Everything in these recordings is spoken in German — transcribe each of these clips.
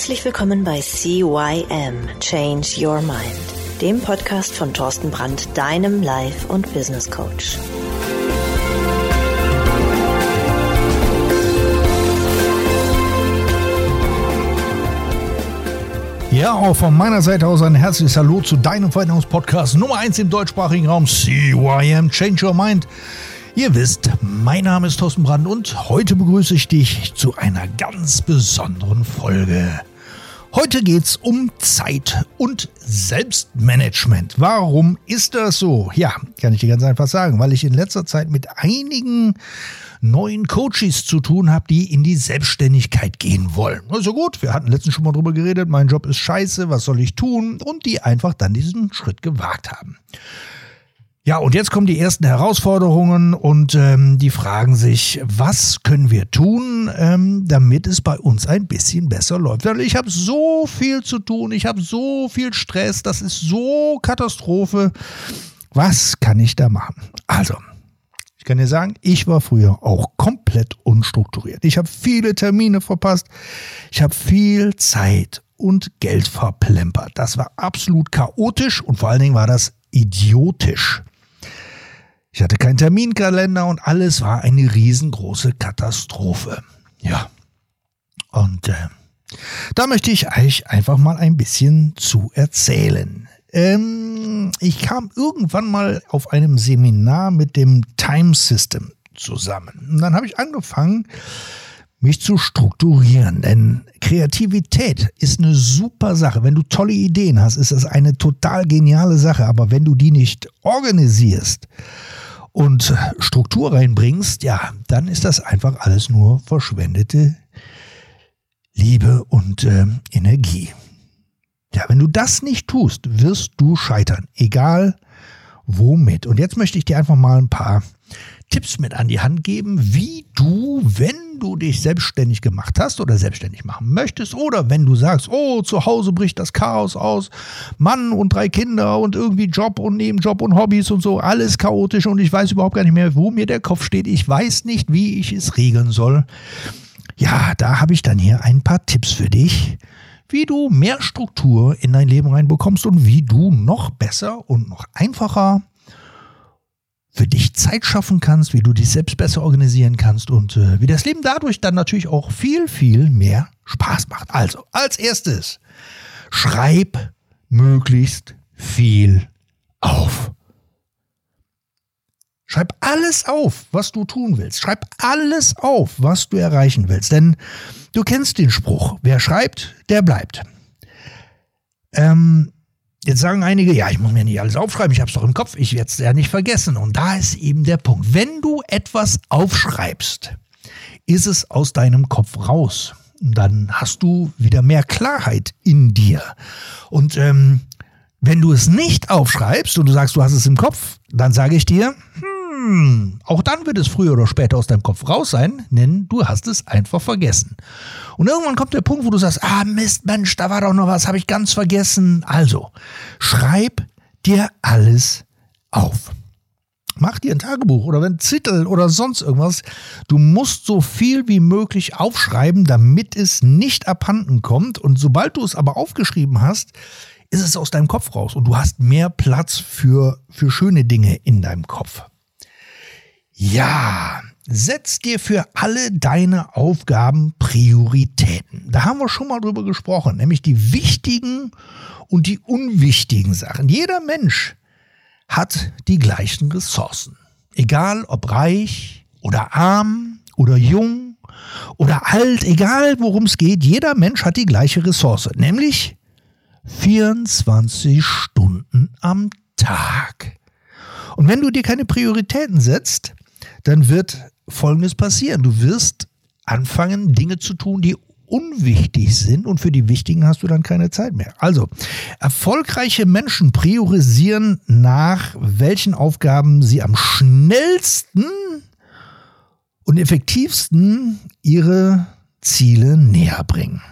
Herzlich willkommen bei CYM Change Your Mind, dem Podcast von Thorsten Brandt, deinem Life- und Business Coach. Ja, auch von meiner Seite aus ein herzliches Hallo zu deinem Veränderungspodcast Nummer 1 im deutschsprachigen Raum CYM Change Your Mind. Ihr wisst, mein Name ist Thorsten Brandt und heute begrüße ich dich zu einer ganz besonderen Folge. Heute geht's um Zeit und Selbstmanagement. Warum ist das so? Ja, kann ich dir ganz einfach sagen, weil ich in letzter Zeit mit einigen neuen Coaches zu tun habe, die in die Selbstständigkeit gehen wollen. Also gut, wir hatten letztens schon mal drüber geredet, mein Job ist scheiße, was soll ich tun? Und die einfach dann diesen Schritt gewagt haben. Ja, und jetzt kommen die ersten Herausforderungen und ähm, die fragen sich, was können wir tun, ähm, damit es bei uns ein bisschen besser läuft. Ich habe so viel zu tun, ich habe so viel Stress, das ist so Katastrophe. Was kann ich da machen? Also, ich kann dir sagen, ich war früher auch komplett unstrukturiert. Ich habe viele Termine verpasst. Ich habe viel Zeit und Geld verplempert. Das war absolut chaotisch und vor allen Dingen war das idiotisch. Ich hatte keinen Terminkalender und alles war eine riesengroße Katastrophe. Ja. Und äh, da möchte ich euch einfach mal ein bisschen zu erzählen. Ähm, ich kam irgendwann mal auf einem Seminar mit dem Time System zusammen. Und dann habe ich angefangen, mich zu strukturieren. Denn Kreativität ist eine super Sache. Wenn du tolle Ideen hast, ist das eine total geniale Sache. Aber wenn du die nicht organisierst und Struktur reinbringst, ja, dann ist das einfach alles nur verschwendete Liebe und äh, Energie. Ja, wenn du das nicht tust, wirst du scheitern. Egal womit. Und jetzt möchte ich dir einfach mal ein paar Tipps mit an die Hand geben, wie du, wenn du dich selbstständig gemacht hast oder selbstständig machen möchtest oder wenn du sagst, oh, zu Hause bricht das Chaos aus, Mann und drei Kinder und irgendwie Job und Nebenjob und Hobbys und so, alles chaotisch und ich weiß überhaupt gar nicht mehr, wo mir der Kopf steht. Ich weiß nicht, wie ich es regeln soll. Ja, da habe ich dann hier ein paar Tipps für dich, wie du mehr Struktur in dein Leben reinbekommst und wie du noch besser und noch einfacher für dich Zeit schaffen kannst, wie du dich selbst besser organisieren kannst und äh, wie das Leben dadurch dann natürlich auch viel, viel mehr Spaß macht. Also, als erstes, schreib möglichst viel auf. Schreib alles auf, was du tun willst. Schreib alles auf, was du erreichen willst. Denn du kennst den Spruch, wer schreibt, der bleibt. Ähm, Jetzt sagen einige, ja, ich muss mir nicht alles aufschreiben, ich habe es doch im Kopf, ich werde es ja nicht vergessen. Und da ist eben der Punkt. Wenn du etwas aufschreibst, ist es aus deinem Kopf raus. Dann hast du wieder mehr Klarheit in dir. Und ähm, wenn du es nicht aufschreibst und du sagst, du hast es im Kopf, dann sage ich dir, hm, hm, auch dann wird es früher oder später aus deinem Kopf raus sein, denn du hast es einfach vergessen. Und irgendwann kommt der Punkt, wo du sagst, ah Mist, Mensch, da war doch noch was, habe ich ganz vergessen. Also, schreib dir alles auf. Mach dir ein Tagebuch oder ein Zettel oder sonst irgendwas. Du musst so viel wie möglich aufschreiben, damit es nicht abhanden kommt. Und sobald du es aber aufgeschrieben hast, ist es aus deinem Kopf raus und du hast mehr Platz für, für schöne Dinge in deinem Kopf. Ja, setz dir für alle deine Aufgaben Prioritäten. Da haben wir schon mal drüber gesprochen, nämlich die wichtigen und die unwichtigen Sachen. Jeder Mensch hat die gleichen Ressourcen. Egal ob reich oder arm oder jung oder alt, egal worum es geht, jeder Mensch hat die gleiche Ressource, nämlich 24 Stunden am Tag. Und wenn du dir keine Prioritäten setzt, dann wird Folgendes passieren. Du wirst anfangen, Dinge zu tun, die unwichtig sind und für die wichtigen hast du dann keine Zeit mehr. Also, erfolgreiche Menschen priorisieren nach, welchen Aufgaben sie am schnellsten und effektivsten ihre Ziele näher bringen.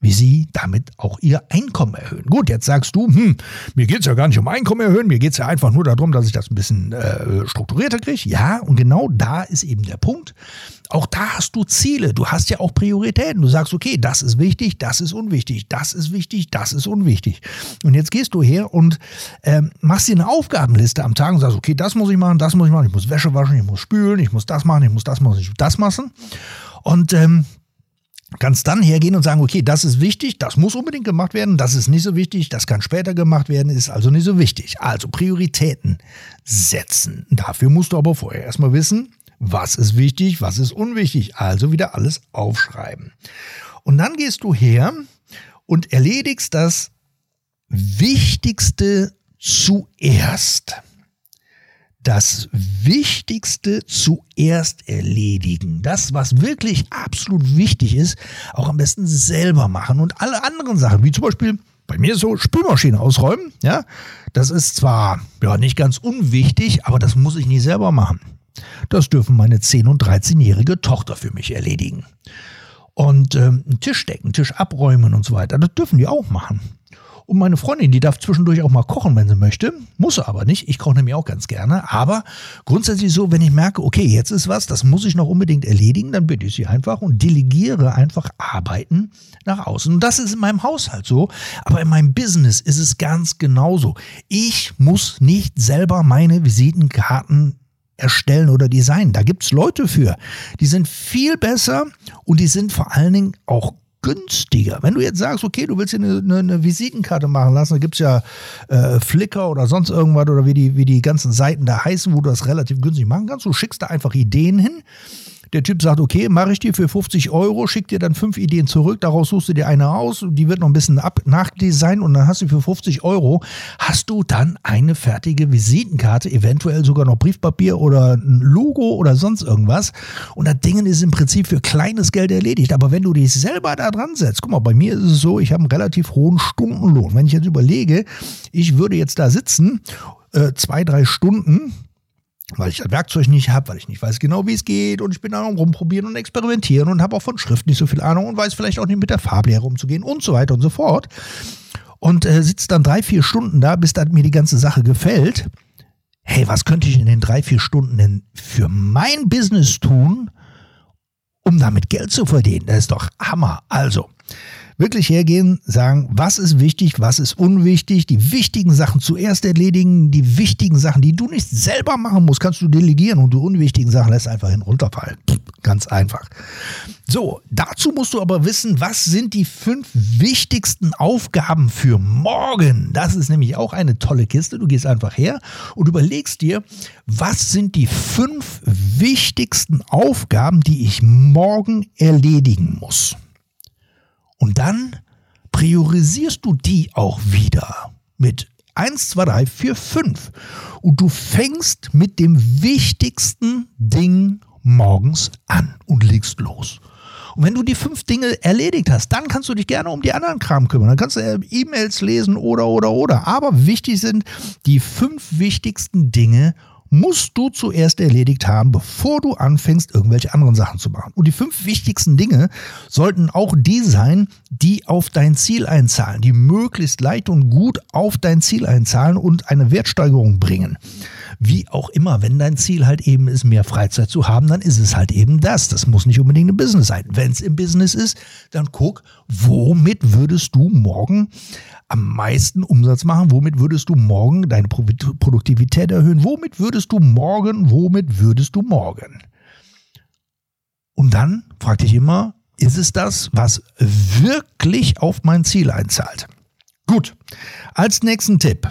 Wie sie damit auch ihr Einkommen erhöhen. Gut, jetzt sagst du, hm, mir geht's ja gar nicht um Einkommen erhöhen, mir geht's ja einfach nur darum, dass ich das ein bisschen äh, strukturierter kriege. Ja, und genau da ist eben der Punkt. Auch da hast du Ziele, du hast ja auch Prioritäten. Du sagst, okay, das ist wichtig, das ist unwichtig, das ist wichtig, das ist unwichtig. Und jetzt gehst du her und ähm, machst dir eine Aufgabenliste am Tag und sagst, okay, das muss ich machen, das muss ich machen, ich muss Wäsche waschen, ich muss spülen, ich muss das machen, ich muss das machen, ich muss das machen. Und ähm, kannst dann hergehen und sagen, okay, das ist wichtig, das muss unbedingt gemacht werden, das ist nicht so wichtig, das kann später gemacht werden, ist also nicht so wichtig. Also Prioritäten setzen. Dafür musst du aber vorher erstmal wissen, was ist wichtig, was ist unwichtig. Also wieder alles aufschreiben. Und dann gehst du her und erledigst das Wichtigste zuerst das Wichtigste zuerst erledigen. Das, was wirklich absolut wichtig ist, auch am besten selber machen. Und alle anderen Sachen, wie zum Beispiel bei mir so Spülmaschine ausräumen, ja, das ist zwar ja, nicht ganz unwichtig, aber das muss ich nie selber machen. Das dürfen meine 10- und 13-jährige Tochter für mich erledigen. Und ähm, einen Tisch decken, Tisch abräumen und so weiter, das dürfen die auch machen. Und meine Freundin, die darf zwischendurch auch mal kochen, wenn sie möchte. Muss sie aber nicht. Ich koche nämlich auch ganz gerne. Aber grundsätzlich so, wenn ich merke, okay, jetzt ist was, das muss ich noch unbedingt erledigen, dann bitte ich sie einfach und delegiere einfach Arbeiten nach außen. Und das ist in meinem Haushalt so. Aber in meinem Business ist es ganz genauso. Ich muss nicht selber meine Visitenkarten erstellen oder designen. Da gibt es Leute für. Die sind viel besser und die sind vor allen Dingen auch günstiger. Wenn du jetzt sagst, okay, du willst dir eine, eine, eine Visitenkarte machen lassen, da gibt es ja äh, Flickr oder sonst irgendwas oder wie die, wie die ganzen Seiten da heißen, wo du das relativ günstig machen kannst. Du schickst da einfach Ideen hin der Typ sagt, okay, mache ich dir für 50 Euro, schick dir dann fünf Ideen zurück, daraus suchst du dir eine aus, die wird noch ein bisschen ab nachdesignt und dann hast du für 50 Euro, hast du dann eine fertige Visitenkarte, eventuell sogar noch Briefpapier oder ein Logo oder sonst irgendwas. Und das Ding ist im Prinzip für kleines Geld erledigt. Aber wenn du dich selber da dran setzt, guck mal, bei mir ist es so, ich habe einen relativ hohen Stundenlohn. Wenn ich jetzt überlege, ich würde jetzt da sitzen, äh, zwei, drei Stunden, weil ich das Werkzeug nicht habe, weil ich nicht weiß genau, wie es geht und ich bin da rumprobieren und experimentieren und habe auch von Schrift nicht so viel Ahnung und weiß vielleicht auch nicht mit der Farblehre umzugehen und so weiter und so fort. Und äh, sitzt dann drei, vier Stunden da, bis dann mir die ganze Sache gefällt. Hey, was könnte ich in den drei, vier Stunden denn für mein Business tun, um damit Geld zu verdienen? Das ist doch Hammer. Also, wirklich hergehen, sagen, was ist wichtig, was ist unwichtig, die wichtigen Sachen zuerst erledigen, die wichtigen Sachen, die du nicht selber machen musst, kannst du delegieren und die unwichtigen Sachen lässt einfach hinunterfallen. Ganz einfach. So, dazu musst du aber wissen, was sind die fünf wichtigsten Aufgaben für morgen? Das ist nämlich auch eine tolle Kiste. Du gehst einfach her und überlegst dir, was sind die fünf wichtigsten Aufgaben, die ich morgen erledigen muss. Und dann priorisierst du die auch wieder mit 1, 2, 3, 4, 5. Und du fängst mit dem wichtigsten Ding morgens an und legst los. Und wenn du die fünf Dinge erledigt hast, dann kannst du dich gerne um die anderen Kram kümmern. Dann kannst du äh, E-Mails lesen oder, oder, oder. Aber wichtig sind die fünf wichtigsten Dinge musst du zuerst erledigt haben, bevor du anfängst, irgendwelche anderen Sachen zu machen. Und die fünf wichtigsten Dinge sollten auch die sein, die auf dein Ziel einzahlen, die möglichst leicht und gut auf dein Ziel einzahlen und eine Wertsteigerung bringen. Wie auch immer, wenn dein Ziel halt eben ist, mehr Freizeit zu haben, dann ist es halt eben das. Das muss nicht unbedingt ein Business sein. Wenn es im Business ist, dann guck, womit würdest du morgen am meisten Umsatz machen? Womit würdest du morgen deine Produktivität erhöhen? Womit würdest du morgen? Womit würdest du morgen? Und dann frag dich immer, ist es das, was wirklich auf mein Ziel einzahlt? Gut, als nächsten Tipp.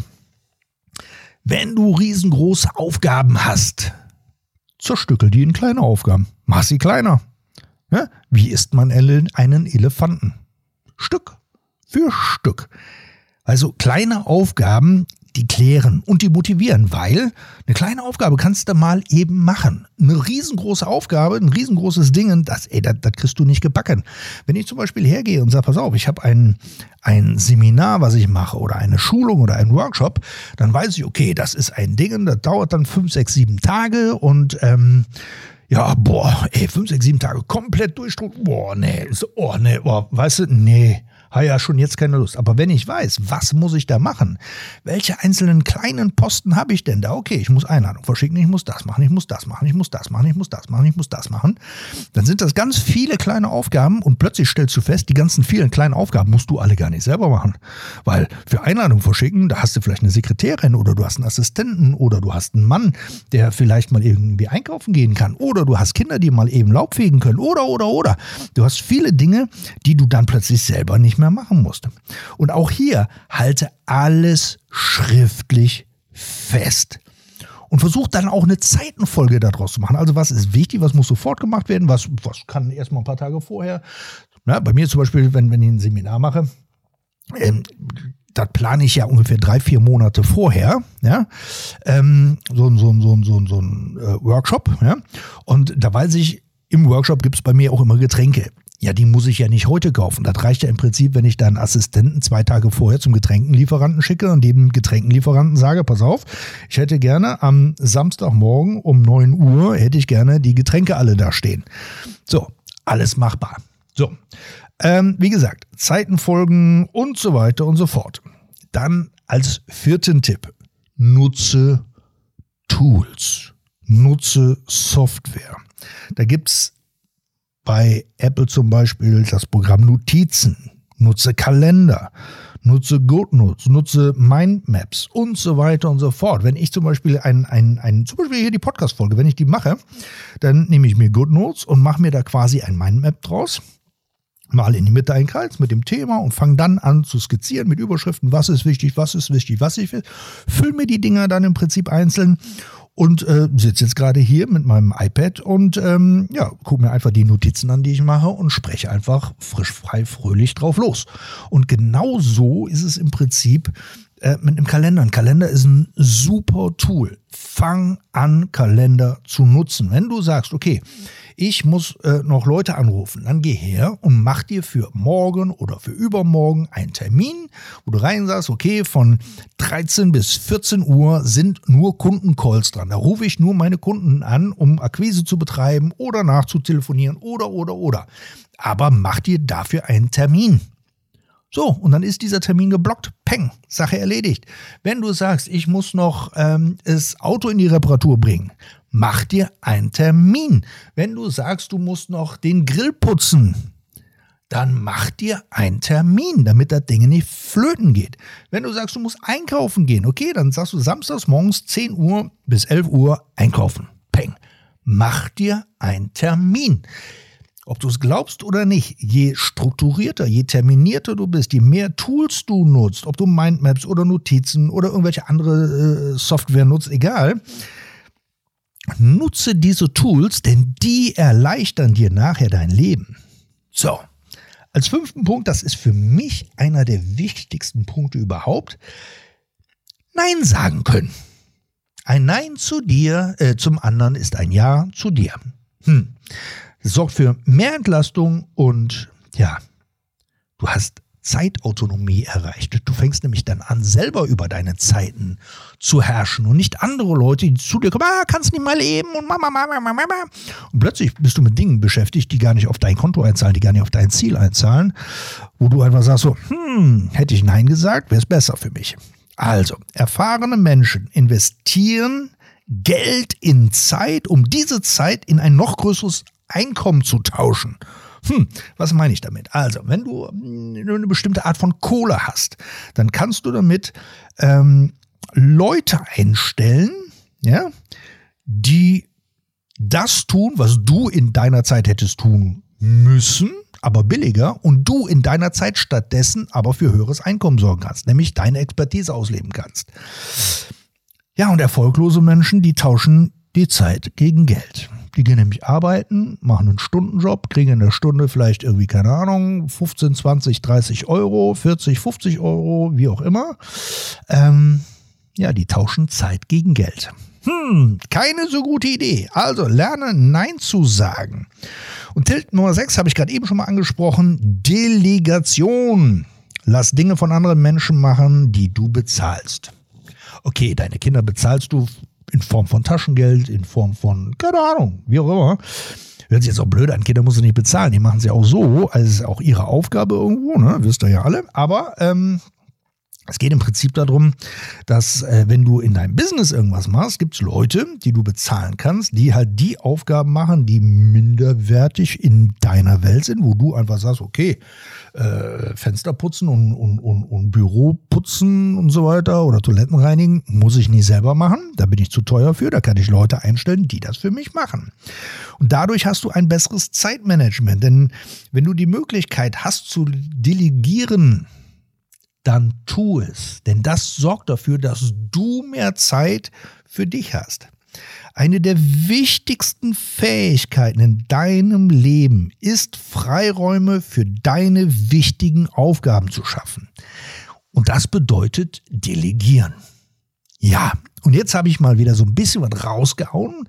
Wenn du riesengroße Aufgaben hast, zerstückel die in kleine Aufgaben. Mach sie kleiner. Ja? Wie isst man einen Elefanten? Stück für Stück. Also kleine Aufgaben, die klären und die motivieren, weil eine kleine Aufgabe kannst du mal eben machen. Eine riesengroße Aufgabe, ein riesengroßes Ding, das, ey, das, das kriegst du nicht gebacken. Wenn ich zum Beispiel hergehe und sage, pass auf, ich habe ein, ein Seminar, was ich mache oder eine Schulung oder einen Workshop, dann weiß ich, okay, das ist ein Ding, das dauert dann fünf, sechs, sieben Tage und ähm, ja, boah, ey, fünf, sechs, sieben Tage komplett durchdrucken, boah, nee, so, oh, nee, boah, weißt du, nee, habe ja schon jetzt keine Lust. Aber wenn ich weiß, was muss ich da machen? Welche einzelnen kleinen Posten habe ich denn da? Okay, ich muss Einladung verschicken, ich muss das machen, ich muss das machen, ich muss das machen, ich muss das machen, ich muss das machen. Dann sind das ganz viele kleine Aufgaben und plötzlich stellst du fest, die ganzen vielen kleinen Aufgaben musst du alle gar nicht selber machen. Weil für Einladung verschicken, da hast du vielleicht eine Sekretärin oder du hast einen Assistenten oder du hast einen Mann, der vielleicht mal irgendwie einkaufen gehen kann oder du hast Kinder, die mal eben Laub fegen können oder, oder, oder. Du hast viele Dinge, die du dann plötzlich selber nicht mehr machen musst. Und auch hier halte alles schriftlich fest. Und versuch dann auch eine Zeitenfolge daraus zu machen. Also was ist wichtig, was muss sofort gemacht werden, was, was kann erst mal ein paar Tage vorher. Na, bei mir zum Beispiel, wenn, wenn ich ein Seminar mache, ähm, das plane ich ja ungefähr drei, vier Monate vorher, ja, ähm, so, so, so, so, so ein äh, Workshop, ja, und da weiß ich, im Workshop gibt es bei mir auch immer Getränke. Ja, die muss ich ja nicht heute kaufen. Das reicht ja im Prinzip, wenn ich dann Assistenten zwei Tage vorher zum Getränkenlieferanten schicke und dem Getränkenlieferanten sage, pass auf, ich hätte gerne am Samstagmorgen um 9 Uhr, hätte ich gerne die Getränke alle da stehen. So, alles machbar. So, ähm, wie gesagt, Zeiten folgen und so weiter und so fort. Dann als vierten Tipp, nutze Tools, nutze Software. Da gibt es bei Apple zum Beispiel das Programm Notizen, nutze Kalender, nutze GoodNotes, nutze Mindmaps und so weiter und so fort. Wenn ich zum Beispiel ein, ein, ein zum Beispiel hier die Podcast-Folge, wenn ich die mache, dann nehme ich mir GoodNotes und mache mir da quasi ein Mindmap draus mal in die Mitte einen Kreis mit dem Thema und fange dann an zu skizzieren mit Überschriften, was ist wichtig, was ist wichtig, was ich will. Füll mir die Dinger dann im Prinzip einzeln und äh, sitze jetzt gerade hier mit meinem iPad und ähm, ja, gucke mir einfach die Notizen an, die ich mache und spreche einfach frisch, frei, fröhlich drauf los. Und genau so ist es im Prinzip äh, mit einem Kalender. Ein Kalender ist ein super Tool. Fang an, Kalender zu nutzen. Wenn du sagst, okay, ich muss äh, noch Leute anrufen, dann geh her und mach dir für morgen oder für übermorgen einen Termin, wo du rein sagst, okay, von 13 bis 14 Uhr sind nur Kundencalls dran. Da rufe ich nur meine Kunden an, um Akquise zu betreiben oder nachzutelefonieren oder, oder, oder. Aber mach dir dafür einen Termin. So, und dann ist dieser Termin geblockt. Peng, Sache erledigt. Wenn du sagst, ich muss noch ähm, das Auto in die Reparatur bringen, mach dir einen Termin. Wenn du sagst, du musst noch den Grill putzen, dann mach dir einen Termin, damit das Ding nicht flöten geht. Wenn du sagst, du musst einkaufen gehen, okay, dann sagst du samstags morgens 10 Uhr bis 11 Uhr einkaufen. Peng. Mach dir einen Termin. Ob du es glaubst oder nicht, je strukturierter, je terminierter du bist, je mehr Tools du nutzt, ob du Mindmaps oder Notizen oder irgendwelche andere äh, Software nutzt, egal, nutze diese Tools, denn die erleichtern dir nachher dein Leben. So, als fünften Punkt, das ist für mich einer der wichtigsten Punkte überhaupt, Nein sagen können. Ein Nein zu dir, äh, zum anderen ist ein Ja zu dir. Hm. Sorgt für mehr Entlastung und ja, du hast Zeitautonomie erreicht. Du fängst nämlich dann an, selber über deine Zeiten zu herrschen und nicht andere Leute, die zu dir kommen, ah, kannst nicht mal leben und mama, mama, mama, mama. Und plötzlich bist du mit Dingen beschäftigt, die gar nicht auf dein Konto einzahlen, die gar nicht auf dein Ziel einzahlen, wo du einfach sagst so, hm, hätte ich Nein gesagt, wäre es besser für mich. Also, erfahrene Menschen investieren Geld in Zeit, um diese Zeit in ein noch größeres Einkommen zu tauschen. Hm, was meine ich damit? Also, wenn du eine bestimmte Art von Kohle hast, dann kannst du damit ähm, Leute einstellen, ja, die das tun, was du in deiner Zeit hättest tun müssen, aber billiger und du in deiner Zeit stattdessen aber für höheres Einkommen sorgen kannst, nämlich deine Expertise ausleben kannst. Ja, und erfolglose Menschen, die tauschen die Zeit gegen Geld. Die gehen nämlich arbeiten, machen einen Stundenjob, kriegen in der Stunde vielleicht irgendwie, keine Ahnung, 15, 20, 30 Euro, 40, 50 Euro, wie auch immer. Ähm, ja, die tauschen Zeit gegen Geld. Hm, keine so gute Idee. Also lerne Nein zu sagen. Und Tilt Nummer 6 habe ich gerade eben schon mal angesprochen. Delegation. Lass Dinge von anderen Menschen machen, die du bezahlst. Okay, deine Kinder bezahlst du in Form von Taschengeld, in Form von, keine Ahnung, wie auch immer. hört sich jetzt auch blöd an, Kinder muss du nicht bezahlen, die machen es ja auch so, also ist auch ihre Aufgabe irgendwo, ne? wisst ihr ja alle. Aber ähm, es geht im Prinzip darum, dass äh, wenn du in deinem Business irgendwas machst, gibt es Leute, die du bezahlen kannst, die halt die Aufgaben machen, die minderwertig in deiner Welt sind, wo du einfach sagst, okay, äh, Fenster putzen und, und, und, und Büro putzen und so weiter oder Toiletten reinigen, muss ich nie selber machen. Da bin ich zu teuer für. Da kann ich Leute einstellen, die das für mich machen. Und dadurch hast du ein besseres Zeitmanagement. Denn wenn du die Möglichkeit hast zu delegieren, dann tu es. Denn das sorgt dafür, dass du mehr Zeit für dich hast. Eine der wichtigsten Fähigkeiten in deinem Leben ist, Freiräume für deine wichtigen Aufgaben zu schaffen. Und das bedeutet delegieren. Ja, und jetzt habe ich mal wieder so ein bisschen was rausgehauen,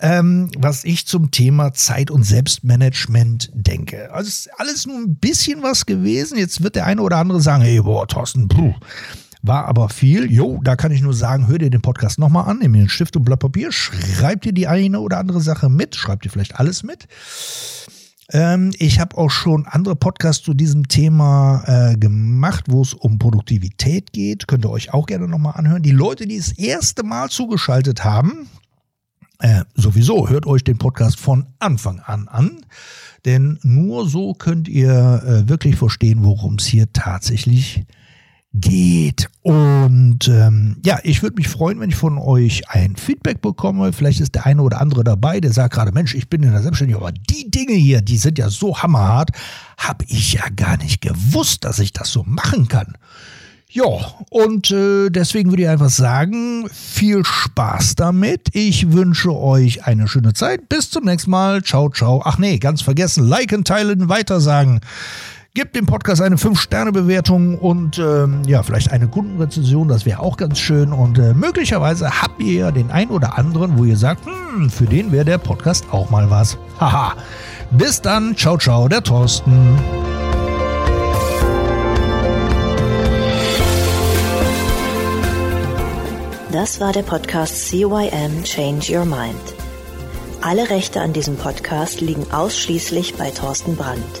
ähm, was ich zum Thema Zeit- und Selbstmanagement denke. Also es ist alles nur ein bisschen was gewesen. Jetzt wird der eine oder andere sagen, hey, boah, Thorsten, puh, war aber viel. Jo, da kann ich nur sagen, hör dir den Podcast nochmal an, nimm dir einen Stift und Blatt Papier, schreib dir die eine oder andere Sache mit, schreib dir vielleicht alles mit. Ähm, ich habe auch schon andere Podcasts zu diesem Thema äh, gemacht, wo es um Produktivität geht. Könnt ihr euch auch gerne nochmal anhören. Die Leute, die das erste Mal zugeschaltet haben, äh, sowieso hört euch den Podcast von Anfang an an. Denn nur so könnt ihr äh, wirklich verstehen, worum es hier tatsächlich geht geht. Und ähm, ja, ich würde mich freuen, wenn ich von euch ein Feedback bekomme. Vielleicht ist der eine oder andere dabei, der sagt gerade, Mensch, ich bin in der Selbstständigkeit, aber die Dinge hier, die sind ja so hammerhart, habe ich ja gar nicht gewusst, dass ich das so machen kann. Ja, und äh, deswegen würde ich einfach sagen, viel Spaß damit. Ich wünsche euch eine schöne Zeit. Bis zum nächsten Mal. Ciao, ciao. Ach nee, ganz vergessen, liken, teilen, weitersagen. Gebt dem Podcast eine 5-Sterne-Bewertung und ähm, ja, vielleicht eine Kundenrezension, das wäre auch ganz schön. Und äh, möglicherweise habt ihr ja den ein oder anderen, wo ihr sagt, hm, für den wäre der Podcast auch mal was. Haha. Bis dann, ciao, ciao, der Thorsten. Das war der Podcast CYM Change Your Mind. Alle Rechte an diesem Podcast liegen ausschließlich bei Thorsten Brandt.